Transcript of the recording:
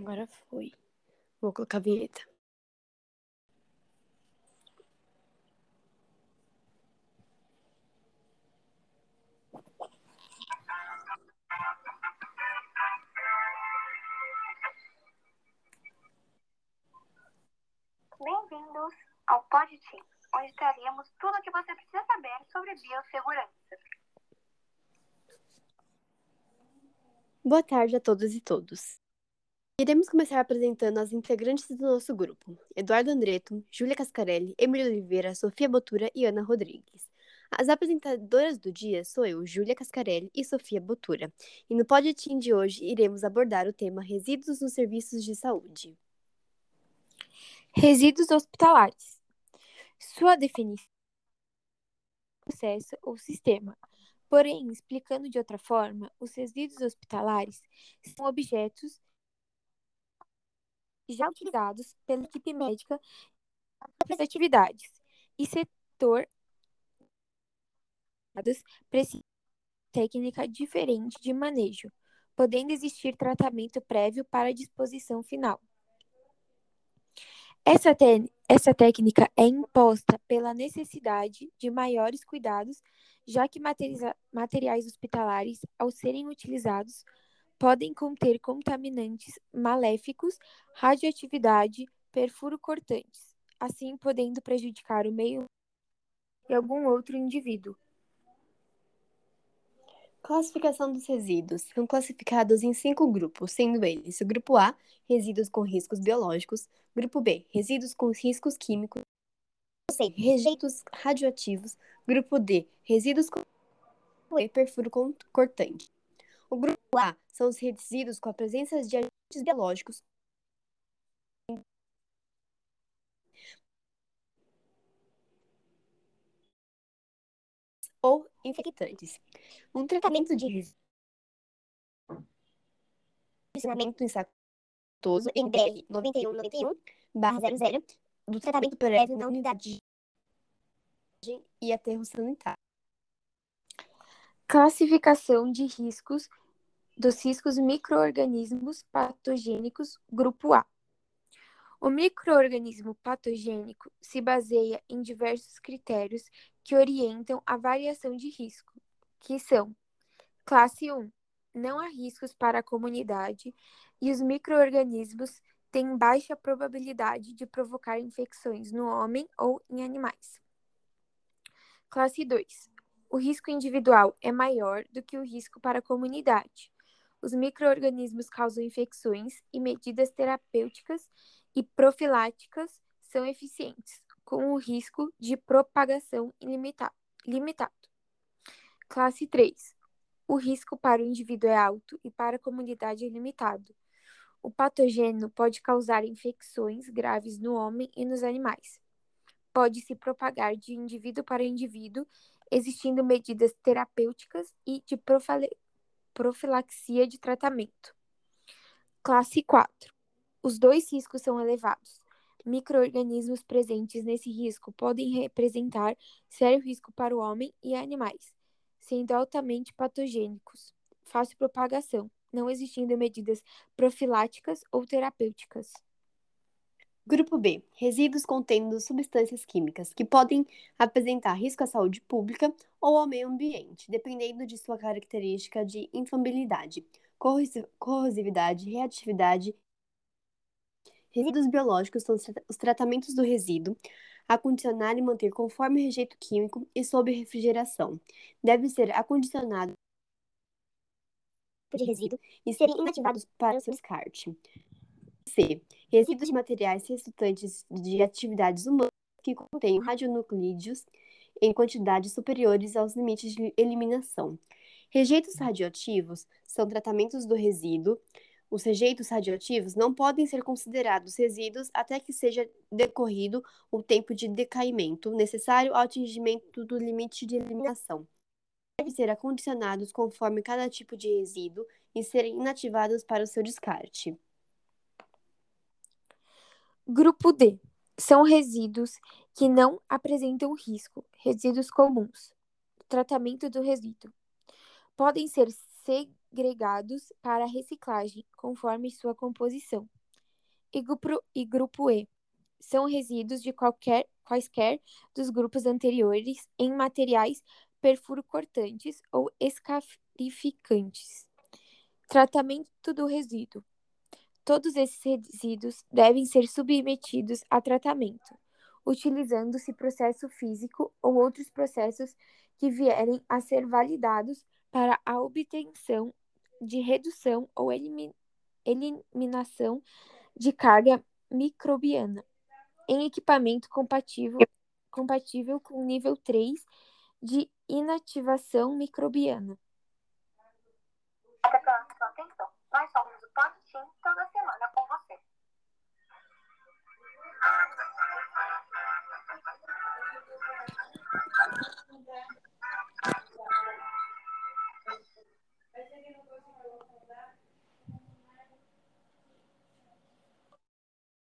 Agora foi. Vou colocar a vinheta. Bem-vindos ao PodTeam, onde traremos tudo o que você precisa saber sobre biossegurança. Boa tarde a todas e todos. Iremos começar apresentando as integrantes do nosso grupo: Eduardo Andreto, Júlia Cascarelli, Emília Oliveira, Sofia Botura e Ana Rodrigues. As apresentadoras do dia sou eu, Júlia Cascarelli e Sofia Botura. E no PodTeam de hoje iremos abordar o tema resíduos nos serviços de saúde. Resíduos hospitalares. Sua definição processo ou sistema. Porém, explicando de outra forma, os resíduos hospitalares são objetos já utilizados pela equipe médica para atividades e setor precisa técnica diferente de manejo, podendo existir tratamento prévio para a disposição final. Essa, essa técnica é imposta pela necessidade de maiores cuidados, já que materiais hospitalares, ao serem utilizados, podem conter contaminantes maléficos, radioatividade, perfuro cortantes, assim podendo prejudicar o meio e algum outro indivíduo. Classificação dos resíduos. São classificados em cinco grupos, sendo eles o grupo A, resíduos com riscos biológicos, grupo B, resíduos com riscos químicos, C, rejeitos radioativos, grupo D, resíduos com perfuro cortante. O grupo A são os resíduos com a presença de agentes biológicos ou infectantes. Um tratamento de ensinamento insatoso em BR 9191 00 do tratamento prévio na unidade e aterro sanitário. Classificação de riscos dos riscos microorganismos patogênicos grupo A. O microorganismo patogênico se baseia em diversos critérios que orientam a variação de risco, que são: classe 1, não há riscos para a comunidade e os microorganismos têm baixa probabilidade de provocar infecções no homem ou em animais. Classe 2, o risco individual é maior do que o risco para a comunidade. Os microorganismos causam infecções e medidas terapêuticas e profiláticas são eficientes, com o risco de propagação limitado. Classe 3. O risco para o indivíduo é alto e para a comunidade é limitado. O patogênio pode causar infecções graves no homem e nos animais. Pode se propagar de indivíduo para indivíduo existindo medidas terapêuticas e de profilaxia de tratamento. Classe 4. Os dois riscos são elevados. Microorganismos presentes nesse risco podem representar sério risco para o homem e animais, sendo altamente patogênicos, fácil propagação, não existindo medidas profiláticas ou terapêuticas. Grupo B. Resíduos contendo substâncias químicas que podem apresentar risco à saúde pública ou ao meio ambiente, dependendo de sua característica de inflamabilidade, corrosividade, reatividade. Resíduos biológicos são os tratamentos do resíduo, acondicionar e manter conforme rejeito químico e sob refrigeração. Deve ser acondicionado de resíduo e serem inativados para seu descarte. C. Resíduos de materiais resultantes de atividades humanas que contêm radionuclídeos em quantidades superiores aos limites de eliminação. Rejeitos radioativos são tratamentos do resíduo. Os rejeitos radioativos não podem ser considerados resíduos até que seja decorrido o tempo de decaimento necessário ao atingimento do limite de eliminação. Devem ser acondicionados conforme cada tipo de resíduo e serem inativados para o seu descarte. Grupo D são resíduos que não apresentam risco, resíduos comuns. Tratamento do resíduo. Podem ser segregados para reciclagem, conforme sua composição. E grupo, e grupo E são resíduos de qualquer, quaisquer dos grupos anteriores em materiais perfurocortantes ou escarificantes. Tratamento do resíduo. Todos esses resíduos devem ser submetidos a tratamento, utilizando-se processo físico ou outros processos que vierem a ser validados para a obtenção de redução ou eliminação de carga microbiana em equipamento compatível, compatível com o nível 3 de inativação microbiana. Atenção. Nós somos o toda